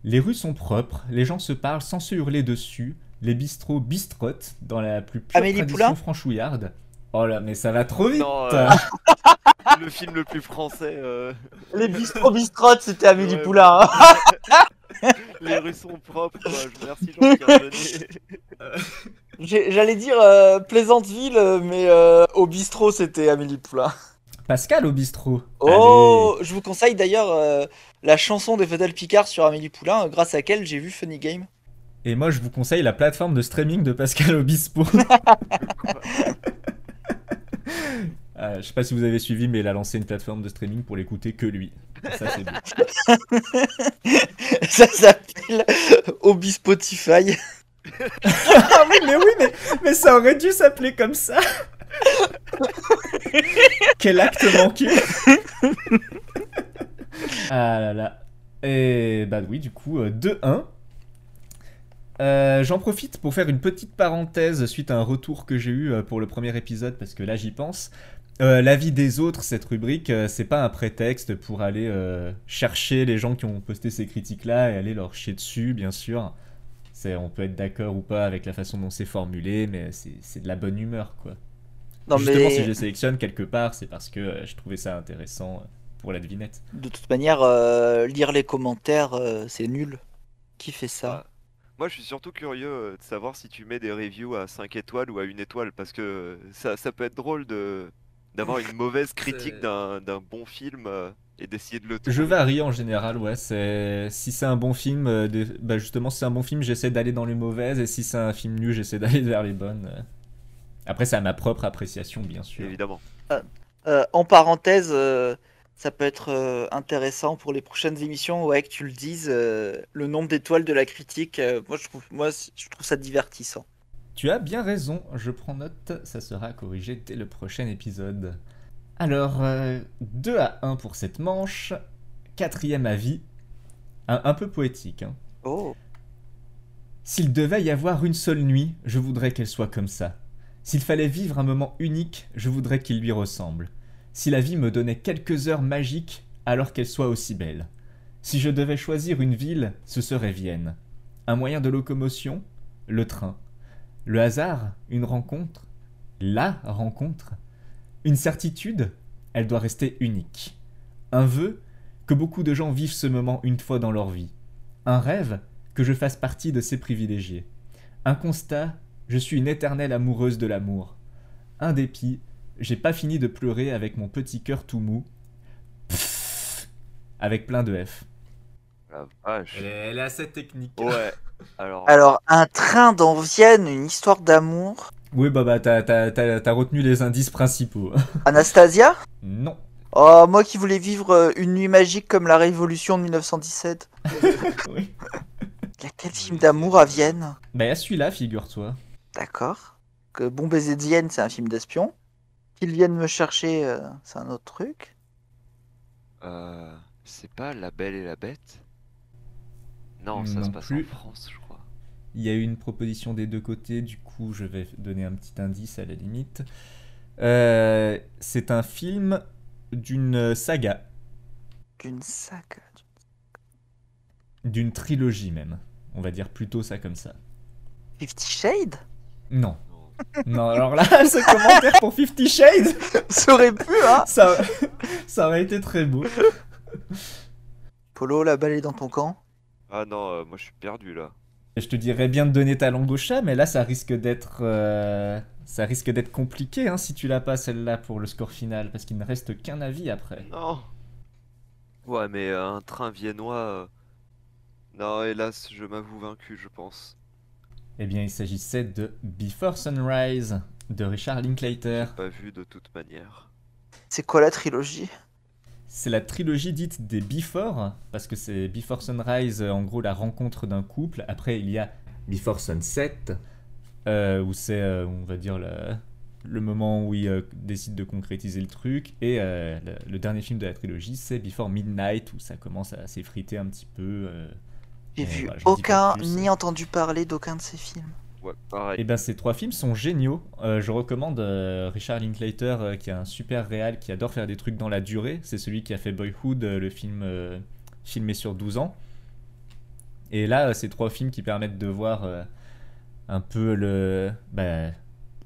Speaker 1: Les rues sont propres, les gens se parlent sans se hurler dessus, les bistrots bistrotent dans la plus pure
Speaker 3: Amélie
Speaker 1: tradition
Speaker 3: Poulain
Speaker 1: franchouillarde. Oh là, mais ça va trop vite
Speaker 2: Non, euh, (laughs) le film le plus français. euh,
Speaker 3: Les bistro bistrottes, c'était Amélie
Speaker 2: Ouais,
Speaker 3: Poulain. hein.
Speaker 2: Les rues sont propres. quoi. Je remercie Jean-Pierre
Speaker 3: J'allais dire euh, Plaisanteville, euh, mais euh, au bistrot, c'était Amélie Poulain.
Speaker 1: Pascal au bistrot.
Speaker 3: Oh, je vous conseille d'ailleurs euh, la chanson des Fidel Picard sur Amélie Poulain, grâce à laquelle j'ai vu Funny Game.
Speaker 1: Et moi, je vous conseille la plateforme de streaming de Pascal Obispo. (laughs) Euh, je sais pas si vous avez suivi, mais il a lancé une plateforme de streaming pour l'écouter que lui. Ça, c'est bien. (laughs)
Speaker 3: Ça s'appelle Obispotify.
Speaker 1: Ah oui, mais oui, mais, mais ça aurait dû s'appeler comme ça. Quel acte manqué Ah là là. Et bah oui, du coup, euh, 2-1. Euh, J'en profite pour faire une petite parenthèse suite à un retour que j'ai eu euh, pour le premier épisode, parce que là j'y pense. Euh, L'avis des autres, cette rubrique, euh, c'est pas un prétexte pour aller euh, chercher les gens qui ont posté ces critiques-là et aller leur chier dessus, bien sûr. C'est- On peut être d'accord ou pas avec la façon dont c'est formulé, mais c'est de la bonne humeur, quoi.
Speaker 3: Non,
Speaker 1: Justement,
Speaker 3: mais
Speaker 1: si je sélectionne quelque part, c'est parce que euh, je trouvais ça intéressant euh, pour la devinette.
Speaker 3: de toute manière, euh, lire les commentaires, euh, c'est nul. Qui fait ça
Speaker 2: Moi, je suis surtout curieux de savoir si tu mets des reviews à 5 étoiles ou à 1 étoile, parce que ça, ça peut être drôle de d'avoir une mauvaise (laughs) critique d'un d'un bon film euh, et d'essayer de le
Speaker 1: Je varie en général, ouais. C'est si c'est un bon film, euh, des- bah justement, si c'est un bon film, j'essaie d'aller dans les mauvaises, et si c'est un film nul, j'essaie d'aller vers les bonnes. euh. Après, c'est à ma propre appréciation, bien sûr.
Speaker 2: Évidemment.
Speaker 3: Euh, En parenthèse, euh, ça peut être euh, intéressant pour les prochaines émissions, ouais, que tu le dises, euh, le nombre d'étoiles de la critique. euh, moi, je trouve, moi, je trouve ça divertissant.
Speaker 1: Tu as bien raison, je prends note, ça sera corrigé dès le prochain épisode. Alors, euh, 2 à 1 pour cette manche, quatrième avis, un, un peu poétique. hein.
Speaker 3: Oh.
Speaker 1: S'il devait y avoir une seule nuit, je voudrais qu'elle soit comme ça. S'il fallait vivre un moment unique, je voudrais qu'il lui ressemble. Si la vie me donnait quelques heures magiques, alors qu'elle soit aussi belle. Si je devais choisir une ville, ce serait Vienne. Un moyen de locomotion, le train. Le hasard, une rencontre? La rencontre? Une certitude, elle doit rester unique. Un vœu, que beaucoup de gens vivent ce moment une fois dans leur vie. Un rêve, que je fasse partie de ces privilégiés. Un constat, je suis une éternelle amoureuse de l'amour. Un dépit, j'ai pas fini de pleurer avec mon petit cœur tout mou. Pfff, avec plein de F.
Speaker 2: La vache.
Speaker 1: est, assez technique.
Speaker 2: Ouais. (laughs) Alors,
Speaker 3: Alors, un train dans Vienne, une histoire d'amour.
Speaker 1: Oui, bah, bah t'as, t'as- t'as- t'as retenu les indices principaux. (laughs)
Speaker 3: Anastasia?
Speaker 1: Non.
Speaker 3: Oh, moi qui voulais vivre euh, une nuit magique comme la Révolution de 1917. (laughs)
Speaker 1: Oui.
Speaker 3: Il y a quel film d'amour à Vienne?
Speaker 1: Bah, y a celui-là, figure-toi.
Speaker 3: D'accord. Que Bon baiser de Vienne, c'est un film d'espion. Qu'ils viennent me chercher, euh, c'est un autre truc.
Speaker 2: euh, c'est pas La Belle et la Bête? Non, ça
Speaker 1: Non
Speaker 2: se passe
Speaker 1: plus.
Speaker 2: en France, je crois.
Speaker 1: Il y a eu une proposition des deux côtés, du coup, je vais donner un petit indice à la limite. Euh, c'est un film d'une saga,
Speaker 3: D'une saga.
Speaker 1: d'une trilogie même. On va dire plutôt ça comme ça.
Speaker 3: Fifty Shades?
Speaker 1: Non.
Speaker 2: Non.
Speaker 1: Alors là, (laughs) ce commentaire pour Fifty Shades, (laughs)
Speaker 3: Ça aurait pu, hein?
Speaker 1: Ça, ça aurait été très beau.
Speaker 3: Polo, la balle est dans ton camp?
Speaker 2: Ah non, euh, moi je suis perdu là.
Speaker 1: Je te dirais bien de donner ta langue au chat, mais là, ça risque d'être, euh, ça risque d'être compliqué hein, si tu l'as pas celle-là pour le score final, parce qu'il ne reste qu'un avis après.
Speaker 2: Non Ouais, mais euh, un train viennois. euh, Non, hélas, je m'avoue vaincu, je pense.
Speaker 1: Eh bien, il s'agissait de Before Sunrise de Richard Linklater.
Speaker 2: Pas vu de toute manière.
Speaker 3: C'est quoi la trilogie?
Speaker 1: C'est la trilogie dite des Before, parce que c'est Before Sunrise, en gros, la rencontre d'un couple. Après, il y a Before Sunset, euh, où c'est, euh, on va dire, le, le moment où il euh, décide de concrétiser le truc. Et euh, le, le dernier film de la trilogie, c'est Before Midnight, où ça commence à s'effriter un petit peu. euh.
Speaker 3: J'ai vu
Speaker 1: voilà,
Speaker 3: aucun,
Speaker 1: plus.
Speaker 3: ni entendu parler d'aucun de ces films.
Speaker 2: Ouais, pareil.
Speaker 1: Et ben ces trois films sont géniaux. Euh, je recommande euh, Richard Linklater, euh, qui est un super réal, qui adore faire des trucs dans la durée. C'est celui qui a fait Boyhood, le film filmé sur 12 ans. Et là, ces trois films qui permettent de voir un peu le, bah,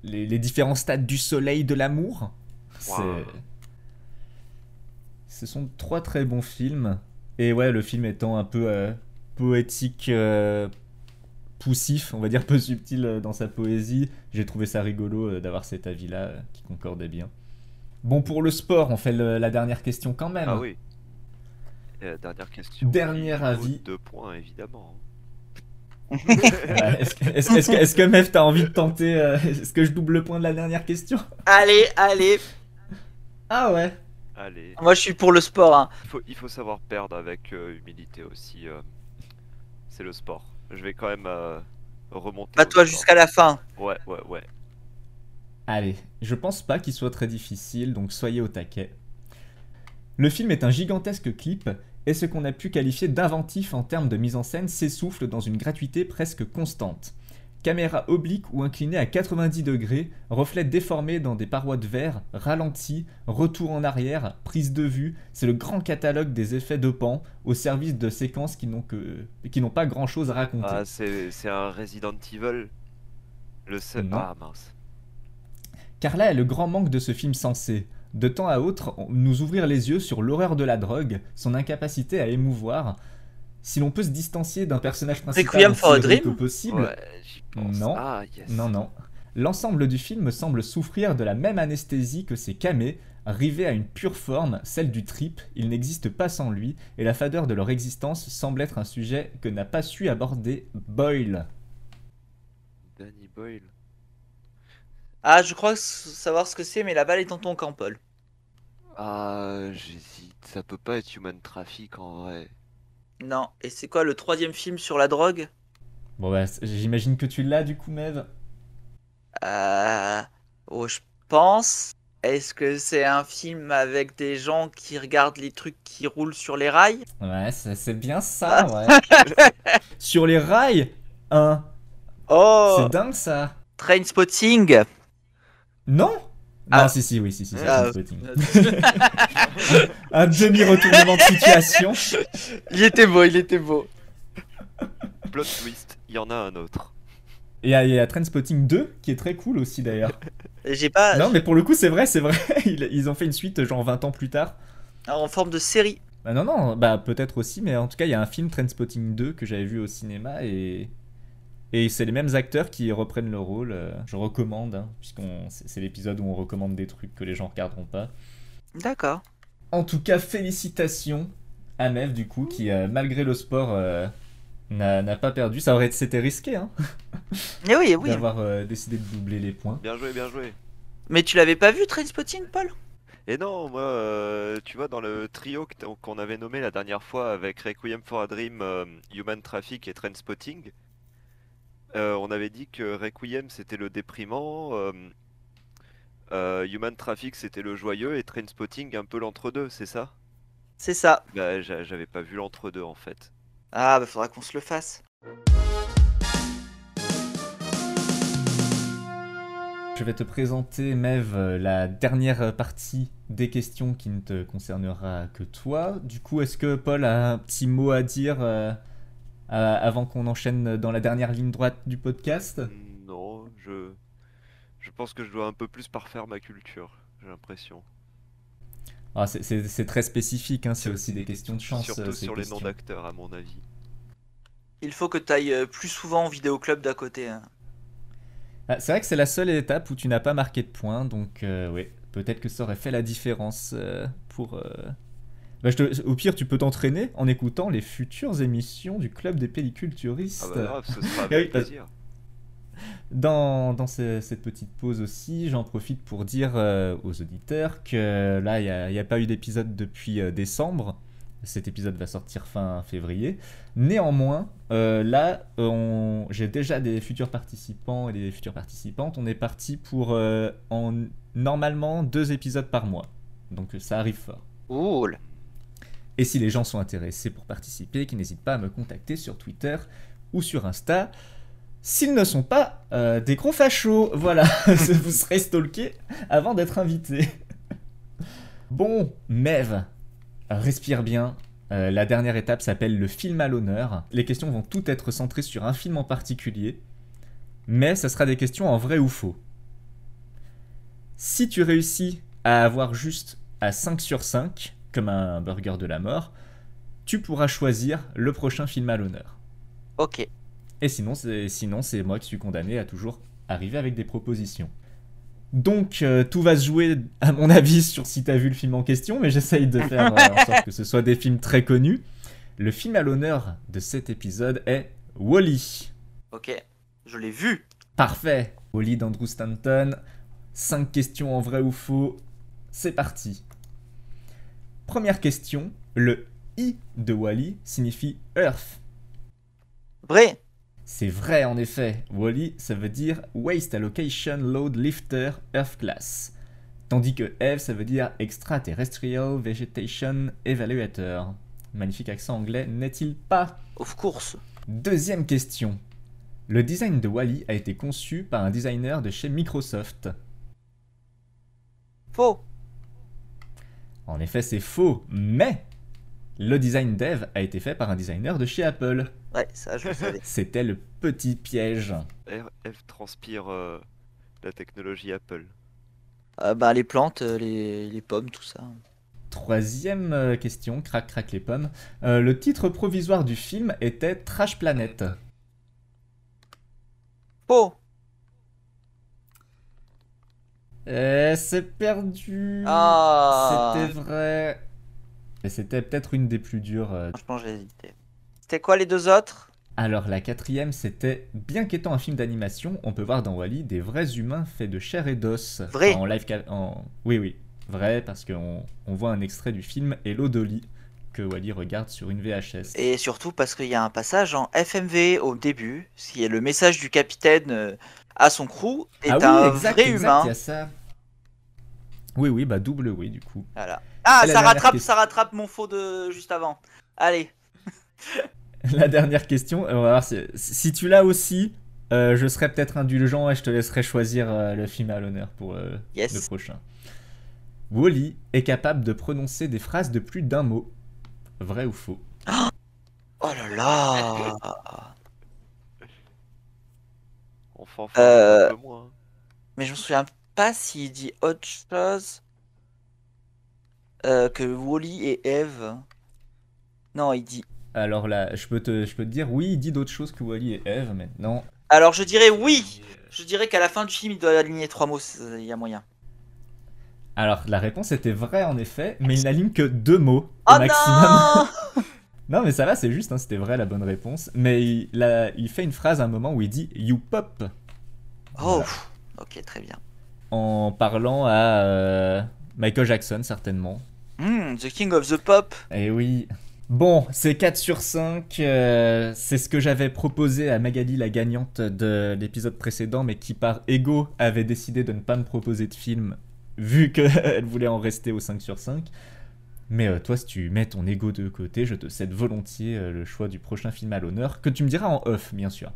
Speaker 1: les, les différents stades du soleil de l'amour.
Speaker 2: Wow.
Speaker 1: Ce sont trois très bons films. Et ouais, le film étant un peu poétique, euh, poussif, on va dire (laughs) peu subtil euh, dans sa poésie, j'ai trouvé ça rigolo euh, d'avoir cet avis-là euh, qui concordait bien. Bon, pour le sport, on fait le- la dernière question quand même.
Speaker 2: Ah oui. Dernière question.
Speaker 1: Dernier avis.
Speaker 2: Deux points, évidemment. (laughs) (laughs)
Speaker 1: Ouais, est-ce que, Mev, t'as envie de tenter euh, Est-ce que je double le point de la dernière question?
Speaker 3: Allez, allez
Speaker 1: Ah ouais
Speaker 2: Allez.
Speaker 3: Moi je suis pour le sport. Hein.
Speaker 2: Il faut, il faut savoir perdre avec euh, humilité aussi. euh, C'est le sport. Je vais quand même euh, remonter.
Speaker 3: Pas toi jusqu'à la fin.
Speaker 2: Ouais, ouais, ouais.
Speaker 1: Allez, je pense pas qu'il soit très difficile, donc soyez au taquet. Le film est un gigantesque clip, et ce qu'on a pu qualifier d'inventif en termes de mise en scène s'essouffle dans une gratuité presque constante. Caméra oblique ou inclinée à 90 degrés, reflets déformés dans des parois de verre, ralenti, retour en arrière, prise de vue, c'est le grand catalogue des effets de pan au service de séquences qui n'ont que qui n'ont pas grand chose à raconter.
Speaker 2: Ah, c'est un Resident Evil. Le seul.
Speaker 1: Non.
Speaker 2: Ah mince.
Speaker 1: Car là est le grand manque de ce film sensé. De temps à autre, nous ouvrir les yeux sur l'horreur de la drogue, son incapacité à émouvoir. Si l'on peut se distancier d'un personnage principal
Speaker 3: for a Dream
Speaker 1: possible,
Speaker 2: Ouais, j'y pense.
Speaker 1: Non.
Speaker 2: Ah, yes.
Speaker 1: Non, non. L'ensemble du film semble souffrir de la même anesthésie que ses camés, rivés à une pure forme, celle du trip, il n'existe pas sans lui, et la fadeur de leur existence semble être un sujet que n'a pas su aborder Boyle.
Speaker 2: Danny Boyle.
Speaker 3: Ah, je crois savoir ce que c'est, mais la balle est dans ton camp, Paul.
Speaker 2: Ah, j'hésite. Ça peut pas être Human Traffic en vrai.
Speaker 3: Non. Et c'est quoi le troisième film sur la drogue?
Speaker 1: Bon bah, j'imagine que tu l'as du coup, Mev.
Speaker 3: Euh... Oh, je pense. Est-ce que c'est un film avec des gens qui regardent les trucs qui roulent sur les rails?
Speaker 1: Ouais, c'est c'est bien ça, ouais. (laughs) Sur les rails Hein?
Speaker 3: Oh
Speaker 1: C'est dingue ça
Speaker 3: Train Spotting
Speaker 1: Non?
Speaker 3: Ah.
Speaker 1: Non, si, si, oui, si, si, c'est
Speaker 3: Ah.
Speaker 1: Un demi-retournement de situation. (laughs)
Speaker 3: Il était beau, il était beau.
Speaker 2: Plot twist, il y en a un autre.
Speaker 1: Et il y a- Trainspotting 2, qui est très cool aussi d'ailleurs.
Speaker 3: J'ai pas.
Speaker 1: Non, mais pour le coup, c'est vrai, c'est vrai. (laughs) Ils, ils ont fait une suite genre 20 ans plus tard.
Speaker 3: En forme de série.
Speaker 1: Bah non, non, bah peut-être aussi, mais en tout cas, il y a un film Trainspotting 2 que j'avais vu au cinéma et. Et c'est les mêmes acteurs qui reprennent le rôle. euh, Je recommande, hein, puisqu'on c'est c'est l'épisode où on recommande des trucs que les gens regarderont pas.
Speaker 3: D'accord.
Speaker 1: En tout cas, félicitations à Mev, du coup, qui, euh, malgré le sport, euh, n'a pas perdu. Ça aurait c'était risqué, hein,
Speaker 3: Mais (laughs) oui, oui.
Speaker 1: d'avoir euh, décidé de doubler les points.
Speaker 2: Bien joué, bien joué.
Speaker 3: Mais tu l'avais pas vu, Trainspotting, Paul?
Speaker 2: Et non, moi, euh, tu vois, dans le trio qu'on avait nommé la dernière fois avec Requiem for a Dream, euh, Human Traffic et Trainspotting, euh, on avait dit que Requiem c'était le déprimant, euh, euh, Human Traffic c'était le joyeux et Trainspotting un peu l'entre-deux, c'est ça?
Speaker 3: C'est ça.
Speaker 2: Bah, j'a- j'avais pas vu l'entre-deux en fait.
Speaker 3: Ah, bah faudra qu'on se le fasse.
Speaker 1: Je vais te présenter, Mev, la dernière partie des questions qui ne te concernera que toi. Du coup, est-ce que Paul a un petit mot à dire euh, avant qu'on enchaîne dans la dernière ligne droite du podcast
Speaker 2: Non, je, je pense que je dois un peu plus parfaire ma culture, j'ai l'impression.
Speaker 1: Ah, c'est- très spécifique, hein, c'est aussi des questions de chance.
Speaker 2: Surtout
Speaker 1: euh, ces
Speaker 2: sur les noms d'acteurs, à mon avis.
Speaker 3: Il faut que tu ailles plus souvent au vidéoclub d'à côté. hein.
Speaker 1: Ah, c'est vrai que c'est la seule étape où tu n'as pas marqué de points, donc euh, oui, peut-être que ça aurait fait la différence euh, pour. euh, bah, je te- Au pire, tu peux t'entraîner en écoutant les futures émissions du club des pelliculturistes.
Speaker 2: Ah bah grave, ce sera
Speaker 1: oui,
Speaker 2: avec plaisir.
Speaker 1: Dans, dans ce- cette petite pause aussi, j'en profite pour dire euh, aux auditeurs que là, il n'y a, il y a pas eu d'épisode depuis euh, décembre. Cet épisode va sortir fin février. Néanmoins, euh, là, on- j'ai déjà des futurs participants et des futures participantes. On est parti pour euh, en, normalement deux épisodes par mois. Donc ça arrive fort.
Speaker 3: Cool.
Speaker 1: Et si les gens sont intéressés pour participer, qu'ils n'hésitent pas à me contacter sur Twitter ou sur Insta. S'ils ne sont pas euh, des gros fachos, voilà, (laughs) vous serez stalkés avant d'être invités. Bon, Mev, respire bien. Euh, la dernière étape s'appelle le film à l'honneur. Les questions vont toutes être centrées sur un film en particulier, mais ce sera des questions en vrai ou faux. Si tu réussis à avoir juste à 5 sur 5, comme un burger de la mort, tu pourras choisir le prochain film à l'honneur.
Speaker 3: Ok.
Speaker 1: Et sinon, c'est sinon, c'est moi qui suis condamné à toujours arriver avec des propositions. Donc, euh, tout va se jouer, à mon avis, sur si t'as vu le film en question, mais j'essaye de faire euh, en sorte que ce soit des films très connus. Le film à l'honneur de cet épisode est Wally.
Speaker 3: Ok. Je l'ai vu.
Speaker 1: Parfait. Wally d'Andrew Stanton. 5 questions en vrai ou faux. C'est parti. Première question. Le I de Wally signifie Earth.
Speaker 3: Vrai.
Speaker 1: C'est vrai en effet, Wally ça veut dire Waste Allocation Load Lifter Earth Class. Tandis que Eve ça veut dire Extraterrestrial Vegetation Evaluator. Magnifique accent anglais, n'est-il pas?
Speaker 3: Of course.
Speaker 1: Deuxième question. Le design de Wally a été conçu par un designer de chez Microsoft.
Speaker 3: Faux.
Speaker 1: En effet, c'est faux, mais le design d'Eve a été fait par un designer de chez Apple.
Speaker 3: Ouais, ça je le savais. (laughs)
Speaker 1: C'était le petit piège.
Speaker 2: RF transpire euh, la technologie Apple.
Speaker 3: Euh, bah les plantes, euh, les, les pommes, tout ça.
Speaker 1: Troisième question, crac crac les pommes. Euh, le titre provisoire du film était Trash Planet.
Speaker 3: Faux.
Speaker 1: Eh, c'est perdu.
Speaker 3: Ah.
Speaker 1: C'était vrai. Et c'était peut-être une des plus dures. euh.
Speaker 3: Franchement, j'ai hésité. C'était quoi les deux autres?
Speaker 1: Alors la quatrième, c'était bien qu'étant un film d'animation, on peut voir dans Wally des vrais humains faits de chair et d'os.
Speaker 3: Vrai.
Speaker 1: En live, en... oui oui, vrai parce qu'on on voit un extrait du film Hello Dolly que Wally regarde sur une VHS.
Speaker 3: Et surtout parce qu'il y a un passage en FMV au début, ce qui est le message du capitaine euh, à son crew, est
Speaker 1: ah oui,
Speaker 3: un
Speaker 1: exact,
Speaker 3: vrai
Speaker 1: exact,
Speaker 3: humain.
Speaker 1: y a ça. Oui oui, bah double oui du coup.
Speaker 3: Voilà. Ah, ça rattrape,
Speaker 1: question.
Speaker 3: ça rattrape mon faux de juste avant. Allez. (laughs)
Speaker 1: La dernière question, on va voir si, si tu l'as aussi, euh, je serai peut-être indulgent et je te laisserai choisir euh, le film à l'honneur pour euh,
Speaker 3: Yes.
Speaker 1: le prochain. Wally est capable de prononcer des phrases de plus d'un mot. Vrai ou faux? (gasps)
Speaker 3: Oh là là.
Speaker 2: Enfin, enfin
Speaker 3: Euh,
Speaker 2: un peu moins.
Speaker 3: Mais je me souviens pas s'il dit autre chose euh, que Wally et Eve. Non, il dit.
Speaker 1: Alors là, je peux, te, je peux te dire, oui, il dit d'autres choses que Wally et Eve, mais non.
Speaker 3: Alors je dirais oui. Je dirais qu'à la fin du film, il doit aligner trois mots. Il y a moyen.
Speaker 1: Alors la réponse était vraie en effet, mais il n'aligne que deux mots au
Speaker 3: Oh
Speaker 1: maximum.
Speaker 3: non (laughs)
Speaker 1: Non mais ça va, c'est juste, hein, c'était vrai la bonne réponse. Mais il, là, il fait une phrase à un moment où il dit You pop
Speaker 3: Oh.
Speaker 1: Voilà.
Speaker 3: Ok, très bien.
Speaker 1: En parlant à euh, Michael Jackson certainement.
Speaker 3: Hmm, the King of the Pop.
Speaker 1: Eh oui. Bon, c'est 4 sur 5. euh, c'est ce que j'avais proposé à Magali, la gagnante de l'épisode précédent, mais qui par ego avait décidé de ne pas me proposer de film, vu (laughs) qu'elle voulait en rester au 5 sur 5. Mais euh, toi, si tu mets ton ego de côté, je te cède volontiers euh, le choix du prochain film à l'honneur, que tu me diras en off, bien sûr.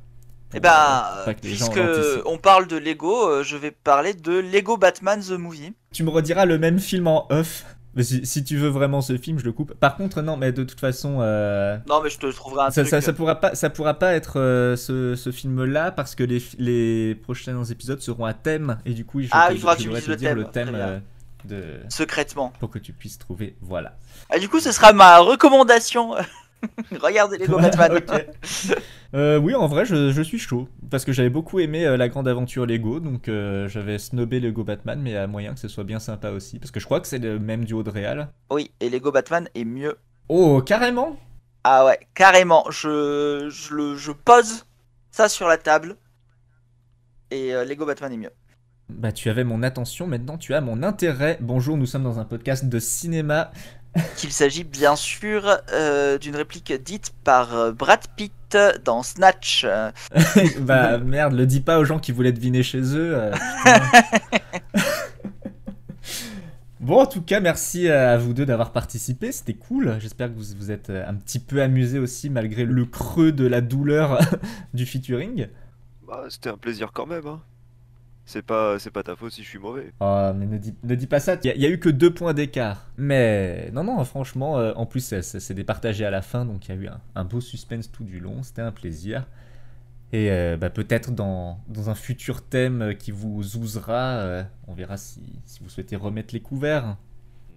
Speaker 3: Eh
Speaker 1: Pour,
Speaker 3: ben,
Speaker 1: euh,
Speaker 3: puisque on parle de Lego, euh, je vais parler de Lego Batman The Movie.
Speaker 1: Tu me rediras le même film en off. Mais si, si tu veux vraiment ce film, je le coupe. Par contre, non, mais de toute façon, euh,
Speaker 3: Non, mais je te trouverai un
Speaker 1: ça,
Speaker 3: truc.
Speaker 1: ça, ça pourra pas, ça pourra pas être euh, ce, ce film-là parce que les, les prochains épisodes seront à thème et du coup, je,
Speaker 3: Ah,
Speaker 1: te-
Speaker 3: il faudra
Speaker 1: je te
Speaker 3: le
Speaker 1: dire
Speaker 3: thème,
Speaker 1: le thème euh, de
Speaker 3: Secrètement.
Speaker 1: pour que tu puisses trouver. Voilà.
Speaker 3: Ah, du coup, ce sera ma recommandation. (laughs) (laughs) Regardez Lego Batman. (laughs)
Speaker 1: Euh, oui, en vrai, je, je suis chaud parce que j'avais beaucoup aimé euh, la grande aventure Lego, donc euh, j'avais snobé Lego Batman, mais à moyen que ce soit bien sympa aussi parce que je crois que c'est le même duo de réal.
Speaker 3: Oui, et Lego Batman est mieux.
Speaker 1: Oh, carrément?
Speaker 3: Ah ouais, carrément. Je, je, le, je pose ça sur la table. Et euh, Lego Batman est mieux.
Speaker 1: Bah, tu avais mon attention, maintenant tu as mon intérêt. Bonjour, nous sommes dans un podcast de cinéma.
Speaker 3: Qu'il s'agit bien sûr euh, d'une réplique dite par euh, Brad Pitt dans Snatch. (laughs)
Speaker 1: Bah merde, le dis pas aux gens qui voulaient deviner chez eux. euh, (laughs) bon, en tout cas, merci à vous deux d'avoir participé, c'était cool. J'espère que vous vous êtes un petit peu amusés aussi malgré le creux de la douleur (laughs) du featuring.
Speaker 2: Bah, c'était un plaisir quand même. Hein. C'est pas, c'est pas ta faute si je suis mauvais.
Speaker 1: Oh, mais ne dis, ne dis pas ça, il y, a- il y a eu que deux points d'écart. Mais non, non, franchement, euh, en plus, c'est- c'est c'est départagé à la fin, donc il y a eu un, un beau suspense tout du long, c'était un plaisir. Et euh, bah, peut-être dans, dans un futur thème qui vous ousera, euh, on verra si, si vous souhaitez remettre les couverts.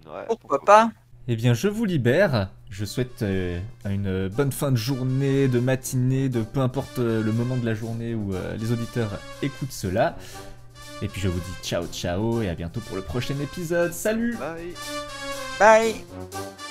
Speaker 3: pourquoi
Speaker 2: Ouais,
Speaker 3: Oh, pas
Speaker 1: Eh bien, je vous libère. Je souhaite euh, une bonne fin de journée, de matinée, de peu importe le moment de la journée où euh, les auditeurs écoutent cela. Et puis je vous dis ciao ciao et à bientôt pour le prochain épisode. Salut
Speaker 2: Bye.
Speaker 3: Bye